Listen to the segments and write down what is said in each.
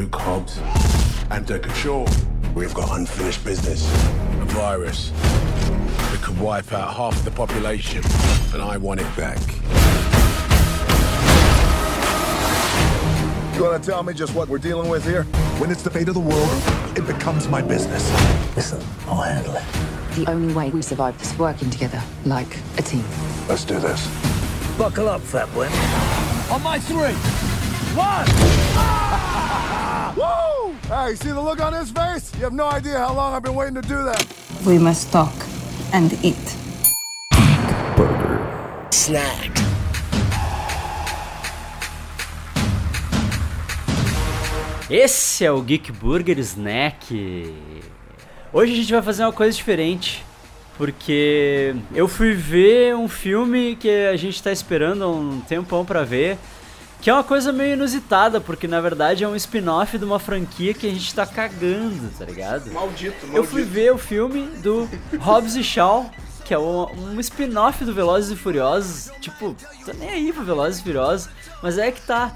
Luke Hobbs and Deckard Shaw. We've got unfinished business. A virus that could wipe out half the population, and I want it back. You want to tell me just what we're dealing with here? When it's the fate of the world, it becomes my business. Listen, I'll handle it. The only way we survive is working together, like a team. Let's do this. Buckle up, fat wimp. On my three. One. Woo! Hey, see the look on his face? You have no idea how long I've been waiting to do that. We must talk and eat. Snack. Esse é o Geek Burger Snack. Hoje a gente vai fazer uma coisa diferente, porque eu fui ver um filme que a gente tá esperando há um tempão pra ver, que é uma coisa meio inusitada, porque na verdade é um spin-off de uma franquia que a gente tá cagando, tá ligado? Maldito, maldito. Eu fui ver o filme do Hobbs e Shaw, é um, um spin-off do Velozes e Furiosos. Tipo, tô nem aí pro Velozes e Furiosos, mas é que tá.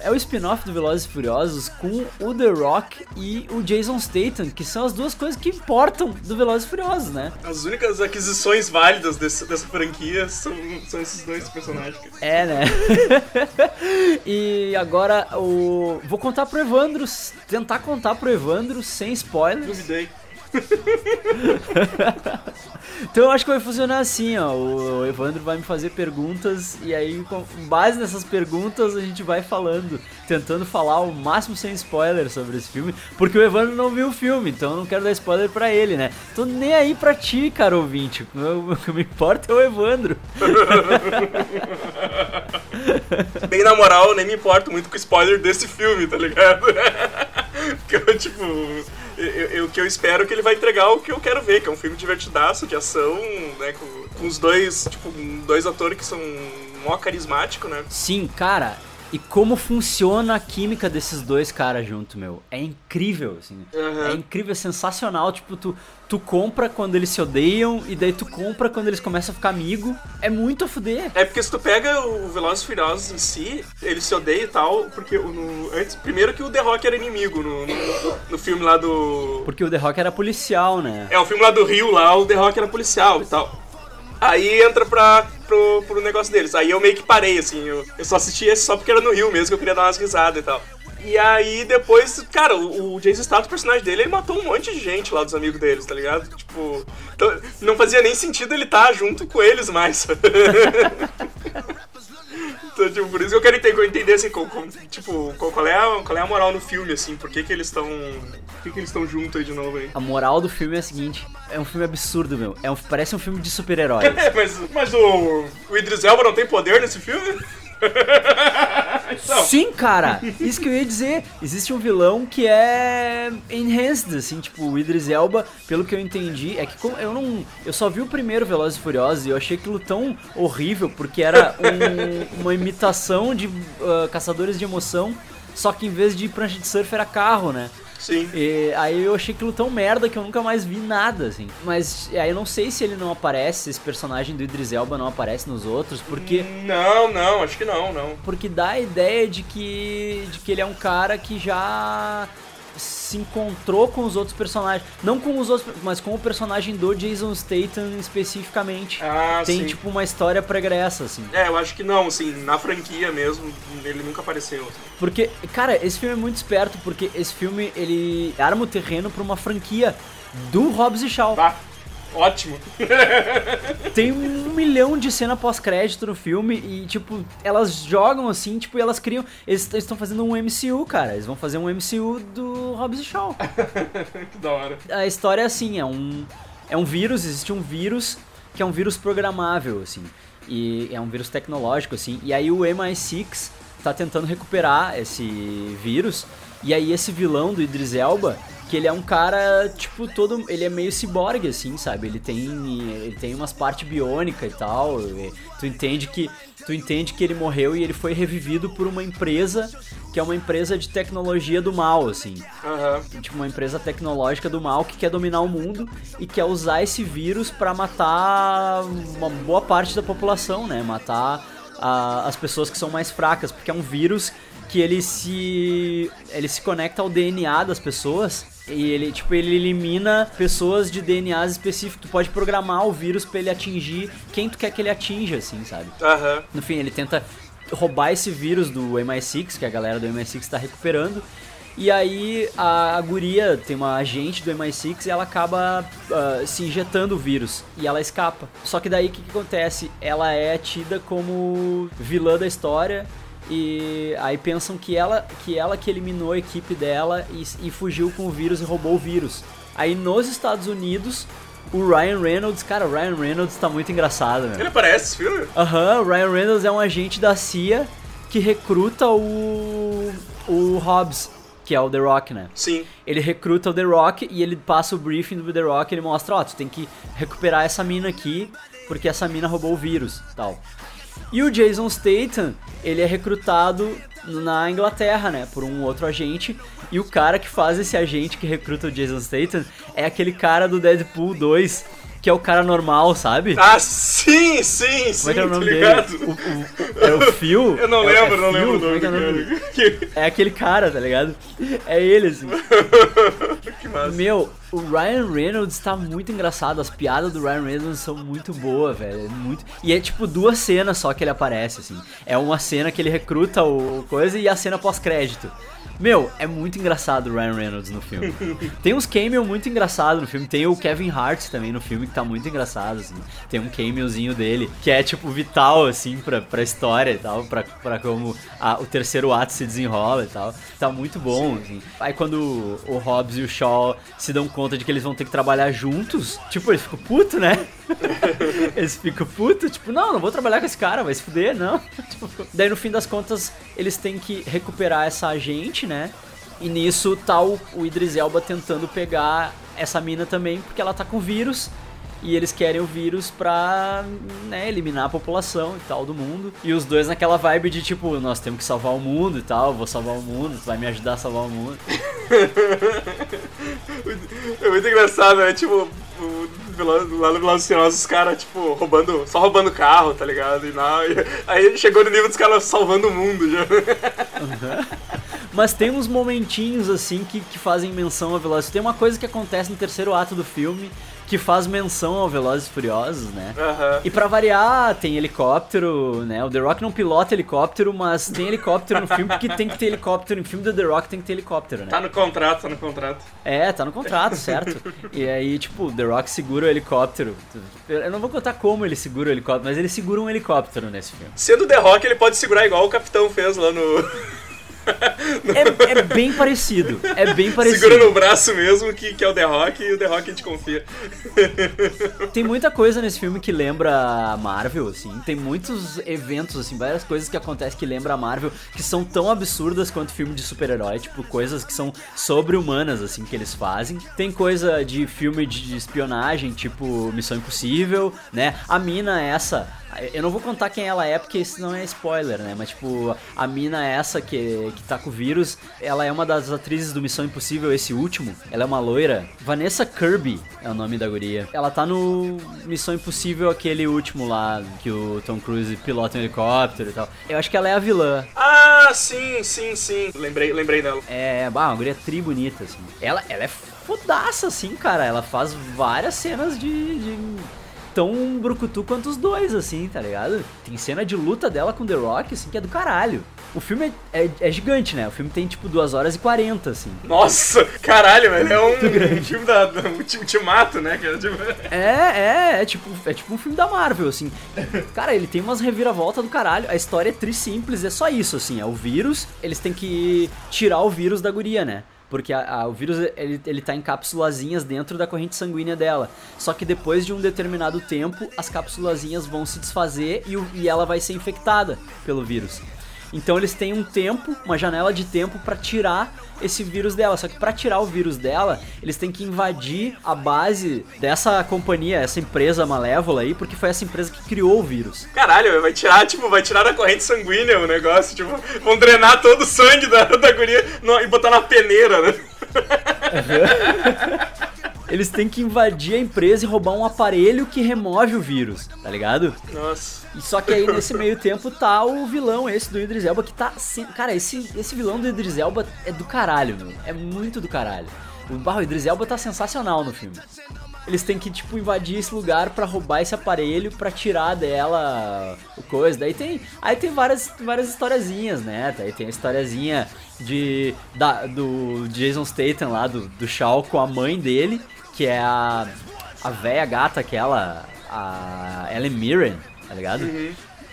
É o spin-off do Velozes e Furiosos com o The Rock e o Jason Statham, que são as duas coisas que importam do Velozes e Furiosos, né? As únicas aquisições válidas desse- dessa franquia são, são esses dois personagens. É, né? e agora o. Vou contar pro Evandro, tentar contar pro Evandro sem spoilers. Duvidei. Então eu acho que vai funcionar assim, ó. O Evandro vai me fazer perguntas e aí, com base nessas perguntas, a gente vai falando, tentando falar o máximo sem spoiler sobre esse filme, porque o Evandro não viu o filme, então eu não quero dar spoiler pra ele, né? Tô nem aí pra ti, cara ouvinte. O que me importa é o Evandro. Bem na moral, eu nem me importo muito com o spoiler desse filme, tá ligado? Porque eu, tipo, eu, que eu espero é que ele vai entregar o que eu quero ver, que é um filme divertidaço, de ação, né? Com, com os dois, tipo, dois atores que são mó carismáticos, né? Sim, cara. E como funciona a química desses dois caras junto, meu. É incrível, assim. Uhum. É incrível, é sensacional. Tipo, tu, tu compra quando eles se odeiam e daí tu compra quando eles começam a ficar amigo. É muito a fuder. É porque se tu pega o Velozes e Furiosos em si, ele se odeia e tal, porque o- no, antes, primeiro que o The Rock era inimigo no, no, no filme lá do... Porque o The Rock era policial, né? É, o filme lá do Rio, lá, o The Rock era policial e tal. Aí entra pra, pro, pro negócio deles. Aí eu meio que parei, assim. Eu, eu só assisti esse só porque era no Rio mesmo, que eu queria dar umas risadas e tal. E aí depois, cara, o, o Jason Statham, o personagem dele, ele matou um monte de gente lá dos amigos deles, tá ligado? Tipo, então, não fazia nem sentido ele estar junto com eles mais. Então, tipo, por isso que eu quero entender, entender assim, tipo, qual, qual é a, qual é a moral no filme, assim, por que que eles estão. Por que que eles estão juntos aí de novo aí? A moral do filme é a seguinte: é um filme absurdo, meu. É um, parece um filme de super-heróis. É, mas, mas o, o Idris Elba não tem poder nesse filme? Então, Sim, cara! Isso que eu ia dizer. Existe um vilão que é enhanced, assim, tipo, o Idris Elba, pelo que eu entendi, é que eu não. Eu só vi o primeiro Velozes e Furiosos e eu achei aquilo tão horrível, porque era um- uma imitação de ah, caçadores de emoção, só que em vez de prancha de surf era carro, né? Sim. E aí eu achei aquilo tão merda que eu nunca mais vi nada, assim. Mas aí eu não sei se ele não aparece, esse personagem do Idris Elba não aparece nos outros, porque Não, não, acho que não, não. porque dá a ideia de que de que ele é um cara que já se encontrou com os outros personagens, não com os outros, mas com o personagem do Jason Statham especificamente. Ah, Tem sim. tipo uma história pregressa assim. É, eu acho que não, assim, na franquia mesmo, ele nunca apareceu. Porque, cara, esse filme é muito esperto porque esse filme ele arma o terreno pra uma franquia do Hobbs e Shaw. Tá, ótimo. Tem um milhão de cena pós-crédito no filme e, tipo, elas jogam assim, tipo, e elas criam. Eles estão fazendo um MCU, cara. Eles vão fazer um MCU do Hobbs e Shaw. que da hora. A história é assim, é um. É um vírus, existe um vírus que é um vírus programável, assim. E é um vírus tecnológico, assim. E aí o MI6 tá tentando recuperar esse vírus. E aí esse vilão do Idris Elba, que ele é um cara, tipo, todo. Ele é meio ciborgue, assim, sabe? Ele tem. Ele tem umas partes biônicas e tal. e tu entende que. Tu entende que ele morreu e ele foi revivido por uma empresa que é uma empresa de tecnologia do mal, assim Aham. tipo uma empresa tecnológica do mal que quer dominar o mundo e quer usar esse vírus pra matar uma boa parte da população, né? Matar a- as pessoas que são mais fracas, porque é um vírus que ele se ele se conecta ao DNA das pessoas e ele tipo ele elimina pessoas de DNAs específicos. Tu pode programar o vírus pra ele atingir quem tu quer que ele atinja, assim, sabe? Aham. No fim, ele tenta roubar esse vírus do MI6, que a galera do MI6 está recuperando. E aí a, guria tem uma agente do MI6 e ela acaba ah, se injetando o vírus e ela escapa. Só que daí o que, que acontece? Ela é tida como vilã da história e aí pensam que ela que ela que eliminou a equipe dela e, e fugiu com o vírus e roubou o vírus. Aí nos Estados Unidos o Ryan Reynolds, cara, o Ryan Reynolds tá muito engraçado, meu. Ele aparece esse filme? Aham, o Ryan Reynolds é um agente da CIA que recruta o. o Hobbs, que é o The Rock, né? Sim. Ele recruta o The Rock e ele passa o briefing do The Rock ele mostra, ó, tu tem que recuperar essa mina aqui, porque essa mina roubou o vírus tal. E o Jason Statham, ele é recrutado na Inglaterra, né, por um outro agente. E o cara que faz esse agente que recruta o Jason Statham é aquele cara do Deadpool 2, que é o cara normal, sabe? Ah, sim, sim, sim, Como é que é o tô nome ligado. dele? O, o- é o Phil? Eu não É- é lembro, não Phil? lembro o nome é é nome É aquele cara, tá ligado? É ele, assim. que massa. Meu, o Ryan Reynolds tá muito engraçado. As piadas do Ryan Reynolds são muito boas, velho. É muito... E é tipo duas cenas só que ele aparece, assim. É uma cena que ele recruta o coisa e a cena pós-crédito. Meu, é muito engraçado o Ryan Reynolds no filme. Tem uns cameo muito engraçados no filme. Tem o Kevin Hart também no filme que tá muito engraçado, assim. Tem um cameozinho dele que é, tipo, vital, assim, pra, pra história e tal. Pra, pra como a- o terceiro ato se desenrola e tal. Tá muito bom, assim. Aí quando o, o Hobbs e o Shaw se dão conta de que eles vão ter que trabalhar juntos, tipo, eles ficam putos, né? eles ficam putos, tipo, não, não vou trabalhar com esse cara, vai se fuder, não. Tipo, daí no fim das contas, eles têm que recuperar essa agente, né? E nisso tá o, o Idris Elba tentando pegar essa mina também, porque ela tá com vírus. E eles querem o vírus pra né, eliminar a população e tal do mundo. E os dois naquela vibe de tipo, nós temos que salvar o mundo e tal, vou salvar o mundo, tu vai me ajudar a salvar o mundo. É muito engraçado, né? Tipo, lá no Velozes Furiosos, os caras, tipo, roubando, só roubando carro, tá ligado? E, não, e aí ele chegou no nível dos caras salvando o mundo já. Mas tem uns momentinhos assim que, que fazem menção a Velozes. Tem uma coisa que acontece no terceiro ato do filme que faz menção ao Velozes e Furiosos, né? Aham. E pra variar, tem helicóptero, né? O The Rock não pilota helicóptero, mas tem helicóptero no filme porque tem que ter helicóptero. Em filme do The Rock tem que ter helicóptero, né? Tá no contrato, tá no contrato. É, tá no contrato, certo? E aí, tipo, The Rock segura o helicóptero. Eu não vou contar como ele segura o helicóptero, mas ele segura um helicóptero nesse filme. Sendo The Rock, ele pode segurar igual o Capitão fez lá no... É, é bem parecido. É bem parecido. Segura no braço mesmo, que, que é o The Rock, e o The Rock a gente confia. Tem muita coisa nesse filme que lembra a Marvel, assim. Tem muitos eventos, assim, várias coisas que acontecem que lembra a Marvel, que são tão absurdas quanto filme de super-herói, tipo, coisas que são sobre-humanas, assim, que eles fazem. Tem coisa de filme de espionagem, tipo Missão Impossível, né? A mina essa. Eu não vou contar quem ela é, porque isso não é spoiler, né? Mas, tipo, a mina essa que, que tá com o vírus, ela é uma das atrizes do Missão Impossível, esse último. Ela é uma loira. Vanessa Kirby é o nome da guria. Ela tá no Missão Impossível, aquele último lá, que o Tom Cruise pilota um helicóptero e tal. Eu acho que ela é a vilã. Ah, sim, sim, sim. Lembrei, lembrei dela. É, bah, uma guria tri bonita, assim. Ela, ela é fodaça, assim, cara. Ela faz várias cenas de... de tão brucutu quanto os dois, assim, tá ligado? Tem cena de luta dela com The Rock, assim, que é do caralho. O filme é, é, é gigante, né? O filme tem, tipo, 2 horas e 40, assim. Nossa, caralho, velho. É um filme da, da ulti- Ultimato, né? cara? Tipo, É, é, é tipo, é tipo um filme da Marvel, assim. Cara, ele tem umas reviravoltas do caralho. A história é tri simples, é só isso, assim. É o vírus, eles têm que tirar o vírus da guria, né? Porque a- a- o vírus, ele, ele tá em cápsulazinhas dentro da corrente sanguínea dela. Só que depois de um determinado tempo, as cápsulazinhas vão se desfazer e, o- e ela vai ser infectada pelo vírus. Então eles têm um tempo, uma janela de tempo pra tirar esse vírus dela. Só que pra tirar o vírus dela, eles têm que invadir a base dessa companhia, essa empresa malévola aí, porque foi essa empresa que criou o vírus. Caralho, vai tirar, tipo, vai tirar da corrente sanguínea o negócio, tipo, vão drenar todo o sangue da, da guria no- e botar na peneira, né? eles têm que invadir a empresa e roubar um aparelho que remove o vírus, tá ligado? Nossa. E só que aí nesse meio tempo tá o vilão esse do Idris Elba que tá, sem... cara, esse esse vilão do Idris Elba é do caralho, meu. É muito do caralho. O Barro Idris Elba tá sensacional no filme. Eles têm que, tipo, invadir esse lugar pra roubar esse aparelho pra tirar dela o coisa. Daí tem. Aí tem várias, várias historiazinhas, né? Aí tem a historiazinha de. Da, do Jason Statham lá, do, do Shaw com a mãe dele, que é a. A véia gata, aquela. A Ellen Mirren, tá ligado?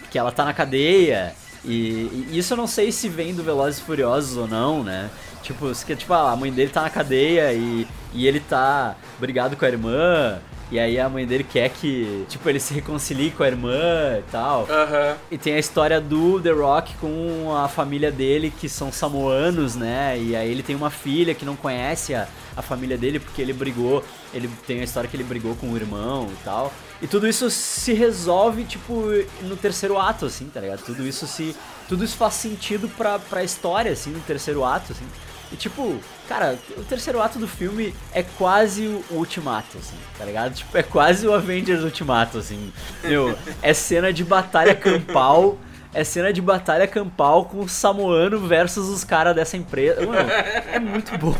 Que ela tá na cadeia. E, e isso eu não sei se vem do Velozes e Furiosos ou não, né? Tipo, tipo, a mãe dele tá na cadeia e, e ele tá brigado com a irmã. E aí a mãe dele quer que, tipo, ele se reconcilie com a irmã e tal. Aham. E tem a história do The Rock com a família dele, que são samoanos, né? E aí ele tem uma filha que não conhece a, a família dele porque ele brigou. Ele tem a história que ele brigou com o irmão e tal. E tudo isso se resolve, tipo, no terceiro ato, assim, tá ligado? Tudo isso se. Tudo isso faz sentido pra, pra história, assim, no terceiro ato, assim. Tipo, cara, o terceiro ato do filme é quase o Ultimato, assim, tá ligado? Tipo, é quase o Avengers Ultimato, assim. Meu, é cena de batalha campal. É cena de batalha campal com o Samoano versus os caras dessa empresa. Mano, é muito bom.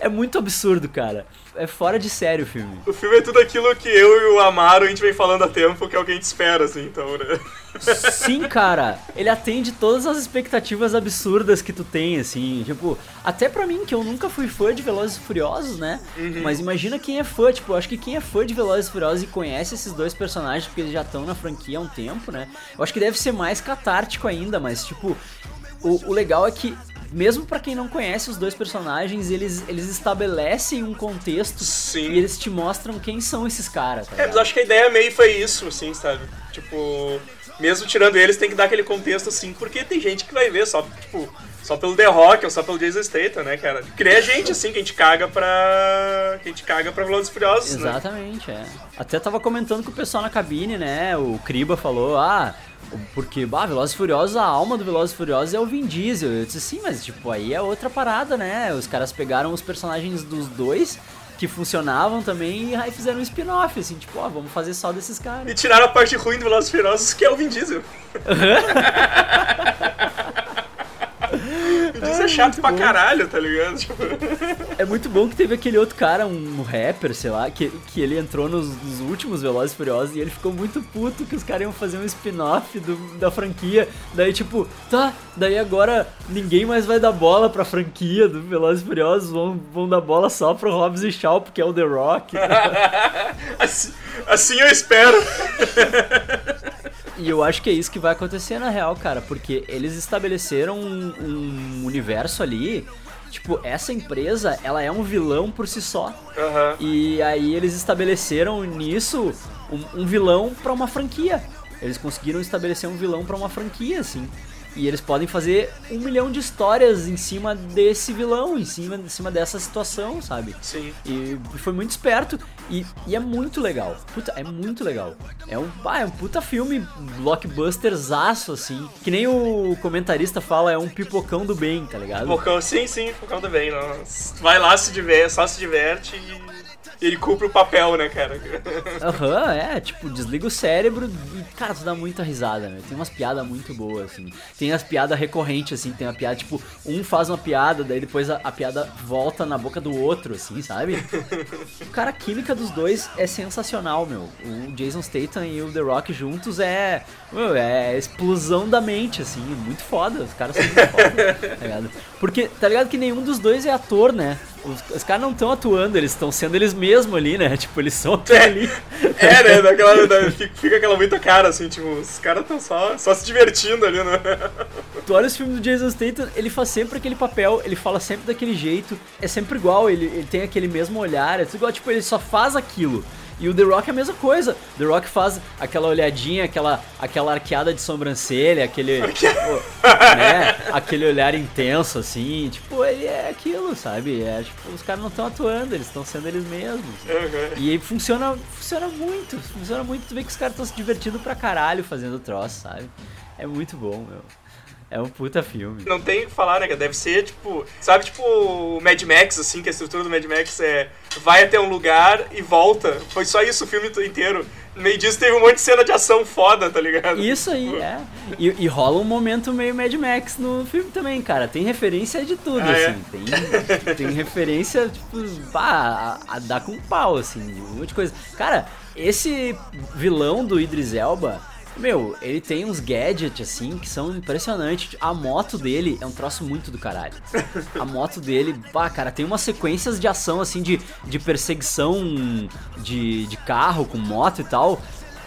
É muito absurdo, cara. É fora de sério o filme. O filme é tudo aquilo que eu e o Amaro a gente vem falando há tempo, que é o que a gente espera, assim, então, né? Sim, cara, ele atende todas as expectativas absurdas que tu tem, assim, tipo, até pra mim, que eu nunca fui fã de Velozes e Furiosos, né? Mas imagina quem é fã, tipo, acho que quem é fã de Velozes e Furiosos e conhece esses dois personagens, porque eles já estão na franquia há um tempo, né? Eu acho que deve ser mais catártico ainda, mas, tipo, o, o legal é que mesmo pra quem não conhece os dois personagens, eles, eles estabelecem um contexto Sim. e eles te mostram quem são esses caras, tá É, mas acho que a ideia meio foi isso, assim, sabe? Tipo, mesmo tirando eles, tem que dar aquele contexto, assim, porque tem gente que vai ver só, tipo, só pelo The Rock ou só pelo Jason Statham, né, cara? Que nem a gente, assim, que a gente caga pra... que a gente caga pra Velozes Furiosos, né? Exatamente, é. Até tava comentando com o pessoal na cabine, né? O Kriba falou, ah, porque, bah, Velozes e Furiosos, a alma do Velozes e Furiosos é o Vin Diesel. Eu disse, sim, mas, tipo, aí é outra parada, né? Os caras pegaram os personagens dos dois que funcionavam também e aí fizeram um spin-off, assim, tipo, ó, vamos fazer só desses E caras. tiraram a parte ruim do Velozes e Furiosos, que é o Vin Diesel. Diesel é chato pra caralho, tá ligado? Tipo, É muito bom que teve aquele outro cara, um rapper, sei lá, que, que ele entrou nos, nos últimos Velozes e Furiosos e ele ficou muito puto que os caras iam fazer um spin-off da franquia. Daí, tipo, tá, daí agora ninguém mais vai dar bola pra franquia do Velozes e Furiosos, vão, vão dar bola só pro Hobbs e Shaw, porque é o The Rock. assim, assim eu espero. E eu acho que é isso que vai acontecer na real, cara, porque eles estabeleceram um, um universo ali. Tipo, essa empresa, ela é um vilão por si só. Aham. E aí eles estabeleceram nisso um, um vilão pra uma franquia. Eles conseguiram estabelecer um vilão pra uma franquia, assim. E eles podem fazer um milhão de histórias em cima desse vilão, em cima, em cima dessa situação, sabe? Sim. E foi muito esperto e, e é muito legal. Puta, é muito legal. É um, ah, é um puta filme blockbusterzaço, assim. Que nem o comentarista fala, é um pipocão do bem, tá ligado? Focão, sim, sim, Focão também. Não. Vai lá, se diverte, só se diverte e ele cumpre o papel, né, cara? Aham, é, tipo, desliga o cérebro e, cara, tu dá muita risada, né? Tem umas piadas muito boas, assim. Tem as piadas recorrentes, assim, tem uma piada, tipo, um faz uma piada, daí depois a, a piada volta na boca do outro, assim, sabe? Cara, a química dos dois é sensacional, meu. O Jason Statham e o The Rock juntos é. Meu, é explosão da mente, assim, muito foda. Os caras são muito foda, tá ligado? Porque, tá ligado que nenhum dos dois é ator, né? Os, os caras não estão atuando, eles estão sendo eles mesmos ali, né? Tipo, eles são aquilo ali. É, né? Daquela, da- fica, fica aquela muita cara, assim, tipo, os caras estão só, só se divertindo ali, né? Tu olha os filmes do Jason Statham, ele faz sempre aquele papel, ele fala sempre daquele jeito, é sempre igual, ele, ele tem aquele mesmo olhar, é tudo igual, tipo, ele só faz aquilo. E o The Rock é a mesma coisa. The Rock faz aquela olhadinha, aquela, aquela arqueada de sobrancelha, aquele. pô, né, aquele olhar intenso, assim. Tipo, ele é aquilo, sabe? É, tipo, os caras não estão atuando, eles estão sendo eles mesmos. Uhum. E aí funciona, funciona muito, funciona muito. Tu vê que os caras estão se divertindo pra caralho fazendo troço, sabe? É muito bom, meu. É um puta filme. Não tem o que falar, né, cara? Deve ser, tipo... Sabe, tipo, o Mad Max, assim, que a estrutura do Mad Max é... Vai até um lugar e volta. Foi só isso o filme inteiro. No meio disso teve um monte de cena de ação foda, tá ligado? Isso aí, é. E, e rola um momento meio Mad Max no filme também, cara. Tem referência de tudo, Ah, é? assim. Tem, tem referência, tipo, pá, a, a dar com pau, assim, um monte de coisa. Cara, esse vilão do Idris Elba, meu, ele tem uns gadgets, assim, que são impressionantes. A moto dele é um troço muito do caralho. A moto dele, pá, cara, tem umas sequências de ação, assim, de, de perseguição de, de carro com moto e tal,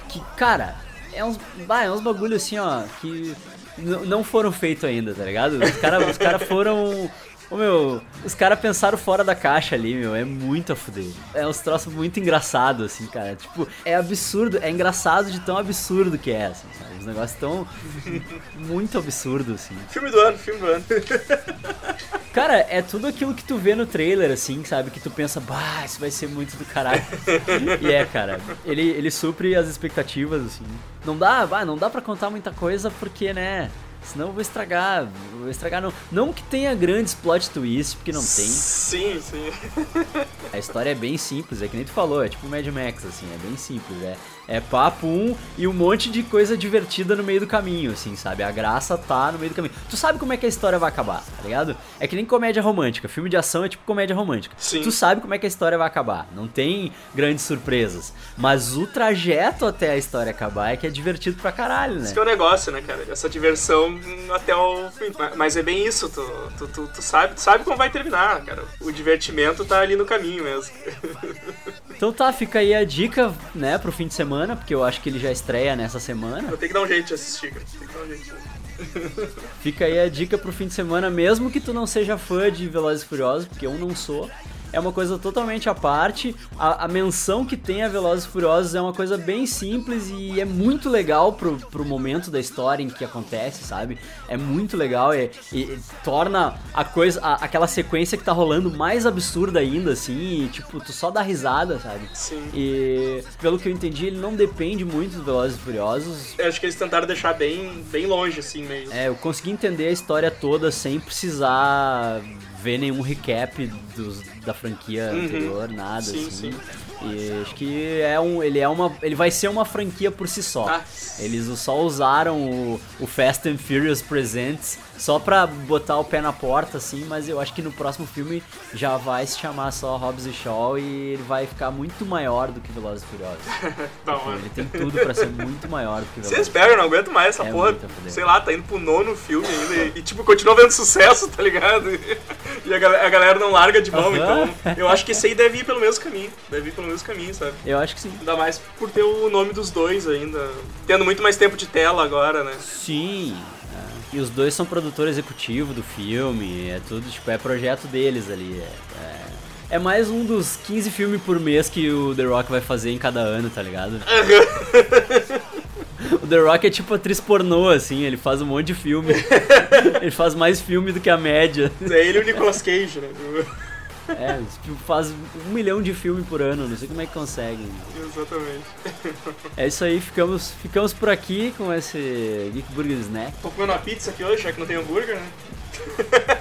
que, cara, é uns, bah, é uns bagulho assim, ó, que não foram feitos ainda, tá ligado? Os caras os cara foram. Ô meu, os caras pensaram fora da caixa ali, meu, é muito a fuder. É uns troços muito engraçados, assim, cara. Tipo, é absurdo, é engraçado de tão absurdo que é, assim, sabe? Os negócios tão. muito absurdo, assim. Filme do ano, filme do ano. Cara, é tudo aquilo que tu vê no trailer, assim, sabe? Que tu pensa, bah, isso vai ser muito do caralho. e é, cara, ele, ele supre as expectativas, assim. Não dá, bah, não dá pra contar muita coisa porque, né? Senão eu vou estragar, vou estragar não. Não que tenha grandes plot twists, porque não tem. Sim, sim. A história é bem simples, é que nem tu falou, é tipo Mad Max, assim, é bem simples. É, é papo um e um monte de coisa divertida no meio do caminho, assim, sabe? A graça tá no meio do caminho. Tu sabe como é que a história vai acabar, tá ligado? É que nem comédia romântica. Filme de ação é tipo comédia romântica. Sim. Tu sabe como é que a história vai acabar. Não tem grandes surpresas. Mas o trajeto até a história acabar é que é divertido pra caralho, né? Isso que é o negócio, né, cara? Essa diversão até o fim. Ma- Mas é bem isso, tu, tu, tu, tu sabe, tu sabe como vai terminar, cara. O divertimento tá ali no caminho mesmo. Então tá, fica aí a dica, né, pro fim de semana, porque eu acho que ele já estreia nessa semana. Vou ter que dar um jeito de assistir, cara. Tem que dar um jeito. Fica aí a dica pro fim de semana, mesmo que tu não seja fã de Velozes e Furiosos, porque eu não sou. É uma coisa totalmente à parte. A, a menção que tem a Velozes e Furiosos é uma coisa bem simples e é muito legal pro, pro momento da história em que acontece, sabe? É muito legal e, e- e torna a coisa, a- aquela sequência que tá rolando mais absurda ainda, assim, e, tipo, tu só dá risada, sabe? Sim. E pelo que eu entendi, ele não depende muito dos Velozes e Furiosos. Eu acho que eles tentaram deixar bem, bem longe, assim, meio. É, eu consegui entender a história toda sem precisar ver nenhum recap dos, da franquia Uhum. anterior, nada Sim, assim. sim. E acho que é um, ele é uma, ele vai ser uma franquia por si só. Ah. Eles só usaram o, o Fast and Furious Presents só pra botar o pé na porta, assim, mas eu acho que no próximo filme já vai se chamar só Hobbs e Shaw e ele vai ficar muito maior do que Velozes e Furiosos. Não, Ele tem tudo pra ser muito maior do que Velozes. espera, eu não aguento mais essa É porra. Sei lá, tá indo pro nono filme ainda e, e, tipo, continua vendo sucesso, tá ligado? E a galera, a galera não larga de mão, Aham. então eu acho que esse aí deve ir pelo mesmo caminho. Deve ir pelo mesmo caminho, sabe? Eu acho que sim. Ainda mais por ter o nome dos dois ainda. Tendo muito mais tempo de tela agora, né? Sim. E os dois são produtor executivo do filme, é tudo, tipo, é projeto deles ali. É, é, é mais um dos 15 filmes por mês que o The Rock vai fazer em cada ano, tá ligado? o The Rock é tipo atriz pornô, assim, ele faz um monte de filme. ele faz mais filme do que a média. É ele e o Nicolas Cage, né? É, tipo, faz um milhão de filmes por ano, não sei como é que consegue. Exatamente. É isso aí, ficamos, ficamos por aqui com esse Geek Burger Snack. Tô comendo uma pizza aqui hoje, já que não tem hambúrguer, né?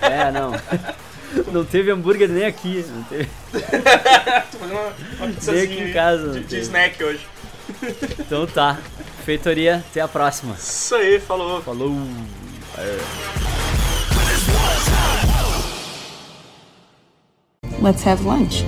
É, não. Não teve hambúrguer nem aqui. Não teve. Tô fazendo uma, uma pizzazinha aqui em casa, de, de snack hoje. Então tá. Feitoria, até a próxima. Isso aí, falou. Falou. Let's have lunch.